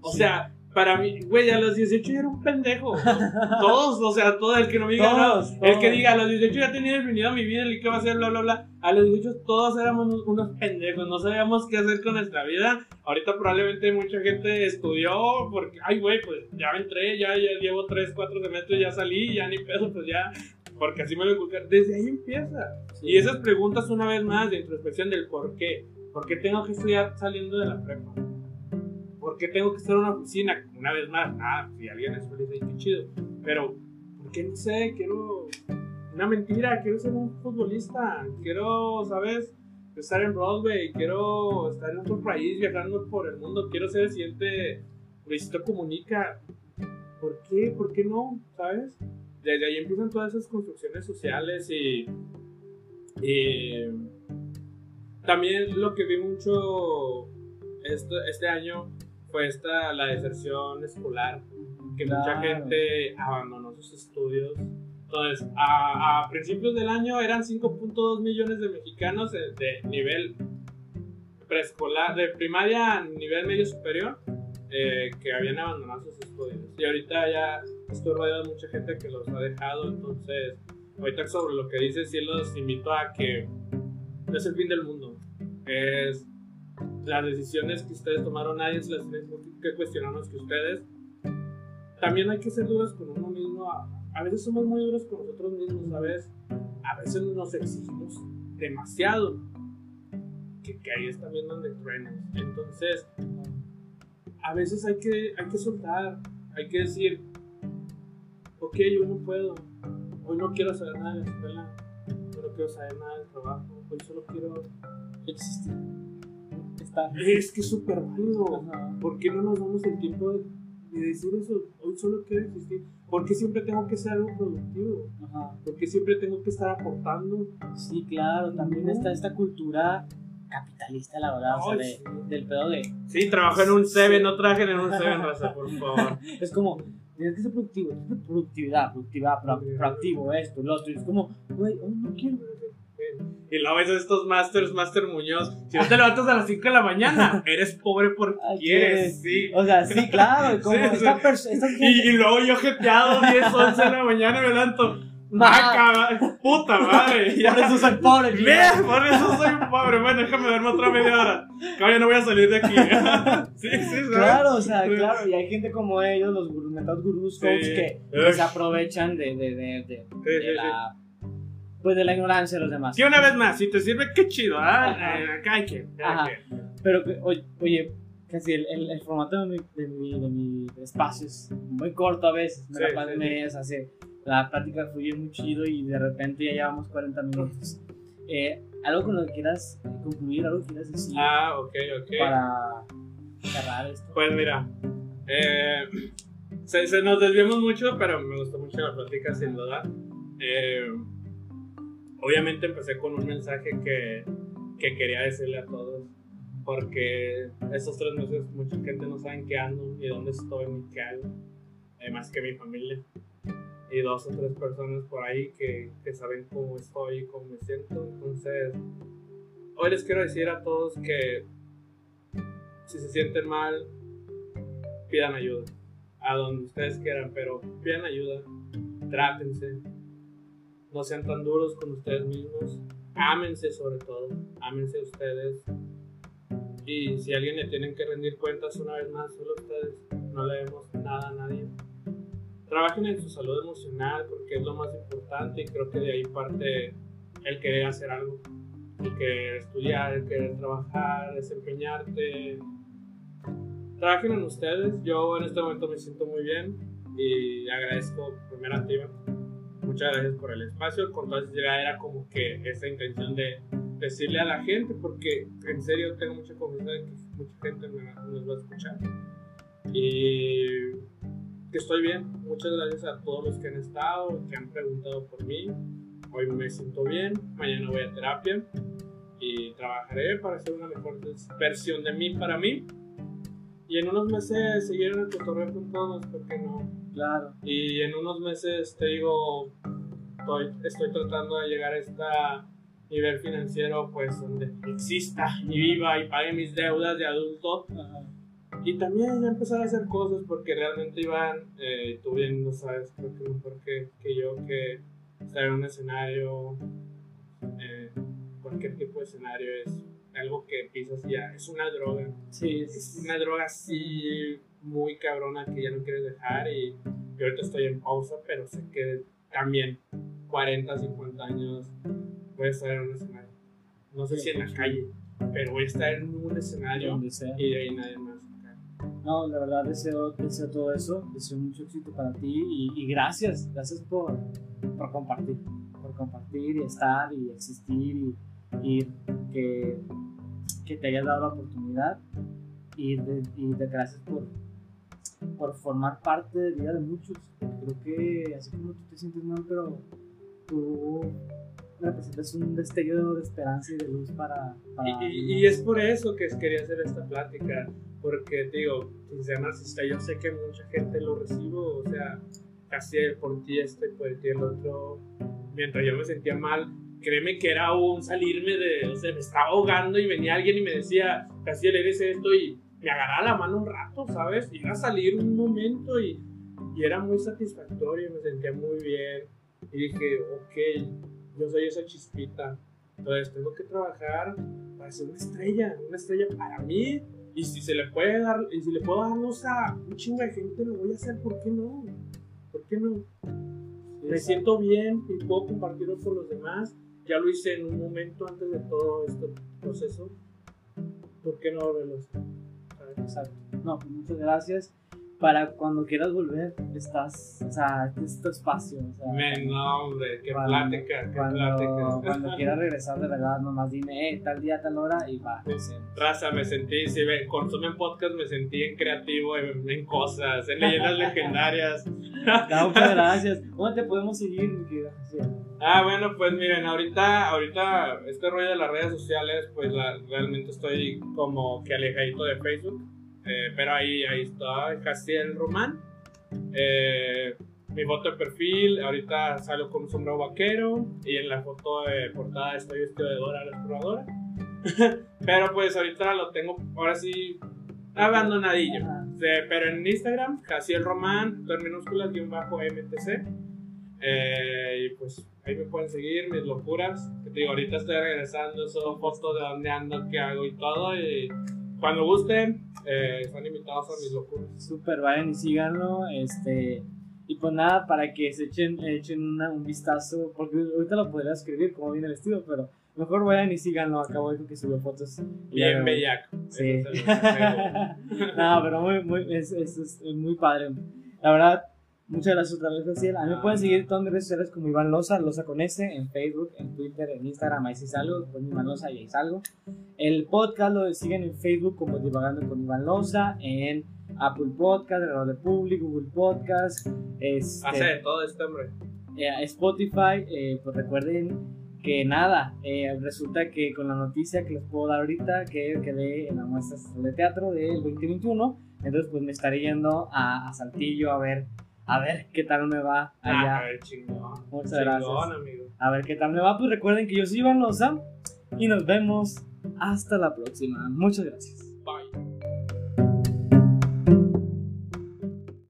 [SPEAKER 2] O
[SPEAKER 1] Sí.
[SPEAKER 2] sea, para mí, güey, a los 18 yo era un pendejo. [laughs] Todos, o sea, todo el que no me diga,
[SPEAKER 1] Todos,
[SPEAKER 2] no, el que
[SPEAKER 1] todos.
[SPEAKER 2] diga, a los 18 ya tenía definido mi vida, el que va a hacer, bla, bla, bla. A los 18 todos éramos unos, unos pendejos, no sabíamos qué hacer con nuestra vida. Ahorita probablemente mucha gente estudió porque, ay, güey, pues ya entré, ya, ya llevo 3, 4 semestres, ya salí, ya ni peso, pues ya, porque así me lo inculcaron. Desde ahí empieza.
[SPEAKER 1] Sí.
[SPEAKER 2] Y esas preguntas, una vez más, de introspección del por qué. ¿Por qué tengo que estudiar saliendo de la prepa? ¿Por qué tengo que estar en una oficina? Una vez más, ah, si alguien es feliz, ahí, qué chido. Pero, ¿por qué no sé? Quiero una mentira, quiero ser un futbolista, quiero, ¿sabes? Estar en Broadway, quiero estar en otro país viajando por el mundo, quiero ser el siguiente Luisito Comunica. ¿Por qué? ¿Por qué no? ¿Sabes? Desde ahí empiezan todas esas construcciones sociales y, y también lo que vi mucho este, este año fue esta, la deserción escolar, que mucha gente abandonó sus estudios. Entonces, a, a principios del año eran 5.2 millones de mexicanos de, de nivel preescolar, de primaria a nivel medio superior, eh, que habían abandonado sus estudios. Y ahorita ya estoy rodeado de mucha gente que los ha dejado, entonces, ahorita sobre lo que dices, sí los invito a que no es el fin del mundo, es las decisiones que ustedes tomaron, nadie se las tiene que cuestionar más que ustedes. También hay que ser duros con uno mismo. A, veces somos muy duros con nosotros mismos, ¿sabes? A veces nos exigimos demasiado. Que, que ahí es también donde truenas. Entonces, a veces hay que, hay que soltar, hay que decir, ok, yo no puedo, hoy no quiero saber nada de la escuela, hoy no quiero saber nada del trabajo, hoy solo quiero existir. Es que es súper válido. ¿Por qué no nos damos el tiempo de, de decir eso? Hoy solo quiero existir. ¿Por qué siempre tengo que ser algo productivo?
[SPEAKER 1] Ajá.
[SPEAKER 2] ¿Por qué siempre tengo que estar aportando?
[SPEAKER 1] Sí, claro, también está esta cultura capitalista, la verdad, o sea, de-
[SPEAKER 2] sí.
[SPEAKER 1] del pedo de...
[SPEAKER 2] Sí, trabajo en un Seven, no trabajen en un Seven, raza, por [laughs] favor.
[SPEAKER 1] Es como, tienes que ser productivo, productividad, productividad, pro- proactivo, esto, lo otro, y es como, güey, hoy no quiero.
[SPEAKER 2] Y luego ves estos masters, Master Muñoz. [laughs] Si no te levantas a las 5 de la mañana, eres pobre porque
[SPEAKER 1] Ay,
[SPEAKER 2] quieres, sí.
[SPEAKER 1] O sea, sí, claro, [laughs] como
[SPEAKER 2] Sí, sí.
[SPEAKER 1] esta persona, esta
[SPEAKER 2] Y,
[SPEAKER 1] gente...
[SPEAKER 2] y luego yo jeteado 10, 11 de la mañana me levanto.
[SPEAKER 1] Ma-
[SPEAKER 2] ¡Ah, cabrón! ¡Puta madre! [laughs] Ya.
[SPEAKER 1] Por eso soy pobre, chingada.
[SPEAKER 2] por eso soy pobre. Bueno, déjame verme otra media hora. Cabrón, no voy a salir de aquí. sí, sí, ¿sabes?
[SPEAKER 1] Claro, o sea,
[SPEAKER 2] Sí.
[SPEAKER 1] claro, y hay gente como ellos, los gurús, gurús,
[SPEAKER 2] Sí.
[SPEAKER 1] coach, que se aprovechan de, de, de, de,
[SPEAKER 2] Sí,
[SPEAKER 1] de
[SPEAKER 2] sí, sí.
[SPEAKER 1] la, pues de la ignorancia de los demás.
[SPEAKER 2] Sí, una vez más, si te sirve, qué chido, ¿ah? Eh, Acá hay que.
[SPEAKER 1] Pero, oye, casi el, el, el formato de mi, de, mi, de mi espacio es muy corto a veces. Me
[SPEAKER 2] Sí,
[SPEAKER 1] la
[SPEAKER 2] sí,
[SPEAKER 1] me es así. La plática fluye muy chido y de repente ya llevamos 40 minutos. Eh, algo con lo que quieras concluir, algo que quieras decir
[SPEAKER 2] Ah, ok, ok.
[SPEAKER 1] para cerrar esto.
[SPEAKER 2] Pues mira, eh, se, se nos desviamos mucho, pero me gustó mucho la plática, sin duda. Eh, obviamente empecé con un mensaje que, que quería decirle a todos, porque estos tres meses mucha gente no sabe qué ando, ni dónde estoy, ni qué hago, además que mi familia. Y dos o tres personas por ahí que, que saben cómo estoy y cómo me siento. Entonces, hoy les quiero decir a todos que si se sienten mal, pidan ayuda. A donde ustedes quieran, pero pidan ayuda. Trátense. No sean tan duros con ustedes mismos. Ámense sobre todo. Ámense ustedes. Y si a alguien le tienen que rendir cuentas una vez más, solo ustedes. No le demos nada a nadie. Trabajen en su salud emocional porque es lo más importante y creo que de ahí parte el querer hacer algo. El querer estudiar, el querer trabajar, desempeñarte, trabajen en ustedes. Yo en este momento me siento muy bien y agradezco. Iván. Muchas gracias por el espacio. Con toda sinceridad era como que esa intención de decirle a la gente, porque en serio tengo mucha confianza de que mucha gente me va- nos va a escuchar. Y que estoy bien. Muchas gracias a todos los que han estado, que han preguntado por mí. Hoy me siento bien, mañana voy a terapia y trabajaré para hacer una mejor versión de mí para mí. Y en unos meses seguir en el cotorreo con todos, ¿por qué no?
[SPEAKER 1] Claro.
[SPEAKER 2] Y en unos meses te digo, estoy, estoy tratando de llegar a este nivel financiero, pues donde exista y viva y pague mis deudas de adulto.
[SPEAKER 1] Ajá.
[SPEAKER 2] Y también ya empezar a hacer cosas porque realmente Iván, eh, tú bien lo sabes, creo que mejor que, que yo, que estar en un escenario, eh, cualquier tipo de escenario es algo que pisas ya, es una droga.
[SPEAKER 1] Sí,
[SPEAKER 2] Es
[SPEAKER 1] es,
[SPEAKER 2] una droga así muy cabrona que ya no quieres dejar y yo ahorita estoy en pausa, pero sé que también 40, 50 años voy a estar en un escenario. No sé si en la calle, pero voy a estar en un escenario
[SPEAKER 1] donde sea.
[SPEAKER 2] y de ahí nadie más.
[SPEAKER 1] No, la verdad deseo, deseo todo eso, deseo mucho éxito para ti y, y gracias, gracias por, por compartir, por compartir y estar y existir y, y que, que te hayas dado la oportunidad y de, y de gracias por, por formar parte de vida de muchos. Creo que así como tú te sientes mal, pero tú representas un destello de esperanza y de luz para... para
[SPEAKER 2] Y, y- y es por eso que quería hacer esta plática, porque digo, sin ser narcisista, yo sé que mucha gente lo recibo, o sea, casi por ti este, por ti el otro, mientras yo me sentía mal, créeme que era un salirme de, o sea, me estaba ahogando y venía alguien y me decía, casi eres esto y me agarraba la mano un rato, ¿sabes? Y era salir un momento y, y era muy satisfactorio, me sentía muy bien y dije, ok, yo soy esa chispita, entonces tengo que trabajar para ser una estrella, una estrella para mí. Y si se le puede dar, y si le puedo dar luz a un chingo de gente, lo voy a hacer, ¿por qué no? ¿Por qué no? Me siento bien y puedo compartirlo con los demás. Ya lo hice en un momento antes de todo este proceso. ¿Por qué no volverlo a hacer?
[SPEAKER 1] No, pues muchas gracias. Para cuando quieras volver, estás, o sea, este es tu espacio. O sea,
[SPEAKER 2] no, hombre, qué
[SPEAKER 1] Cuando-
[SPEAKER 2] plática, qué
[SPEAKER 1] cuando,
[SPEAKER 2] plática.
[SPEAKER 1] cuando [laughs] quieras regresar, de verdad, nomás dime, eh, tal día, tal hora, y va.
[SPEAKER 2] Sí. Raza, me sentí, si me consumen podcast, me sentí en creativo, en, en cosas, en leyendas legendarias. [laughs]
[SPEAKER 1] No, muchas gracias. ¿Dónde te podemos seguir, mi querida? Sí.
[SPEAKER 2] Ah, bueno, pues miren, ahorita, ahorita este rollo de las redes sociales, pues la- realmente estoy como que alejadito de Facebook, eh, pero ahí, ahí está Castiel Román. Eh, mi foto de perfil, ahorita salgo con un sombrero vaquero y en la foto de portada estoy vestido de Dora la exploradora. [laughs] pero pues ahorita lo tengo, ahora sí, abandonadillo. Sí, pero en Instagram, Casiel Román, en minúsculas, guion bajo MTC. Eh, y pues ahí me pueden seguir, mis locuras. Que te digo, ahorita estoy regresando, son fotos de dónde ando, qué hago y todo. Y cuando gusten, eh, están invitados a mis locuras.
[SPEAKER 1] Súper, vayan y síganlo. Este, y pues nada, para que se echen, echen una- un vistazo, porque ahorita lo podría escribir como viene el estilo, pero mejor vayan y síganlo. Acabo de que subió fotos.
[SPEAKER 2] Bien bellaco.
[SPEAKER 1] Sí.
[SPEAKER 2] Es [laughs]
[SPEAKER 1] no, pero muy, muy, es, es- es muy padre. La verdad, muchas gracias otra vez, Graciela. A mí me pueden seguir en todas mis redes sociales como Iván Loza, Loza con S, en Facebook, en Twitter, en Instagram, ahí sí salgo, con Iván Loza y ahí salgo. El podcast lo siguen en Facebook como Divagando con Iván Loza, en Apple Podcast, Radio Public, Google Podcast, este,
[SPEAKER 2] Hace de todo este hombre.
[SPEAKER 1] eh, Spotify, eh, pues recuerden que nada, eh, resulta que con la noticia que les puedo dar ahorita, que quedé en la muestra de teatro del 2021, entonces pues me estaré yendo a, a Saltillo a ver, a ver qué tal me va allá.
[SPEAKER 2] Ah, a ver, chingón.
[SPEAKER 1] Muchas
[SPEAKER 2] Chingón,
[SPEAKER 1] gracias.
[SPEAKER 2] amigo.
[SPEAKER 1] A ver qué tal me va, pues recuerden que yo soy Iván Loza y nos vemos hasta la próxima. Muchas gracias.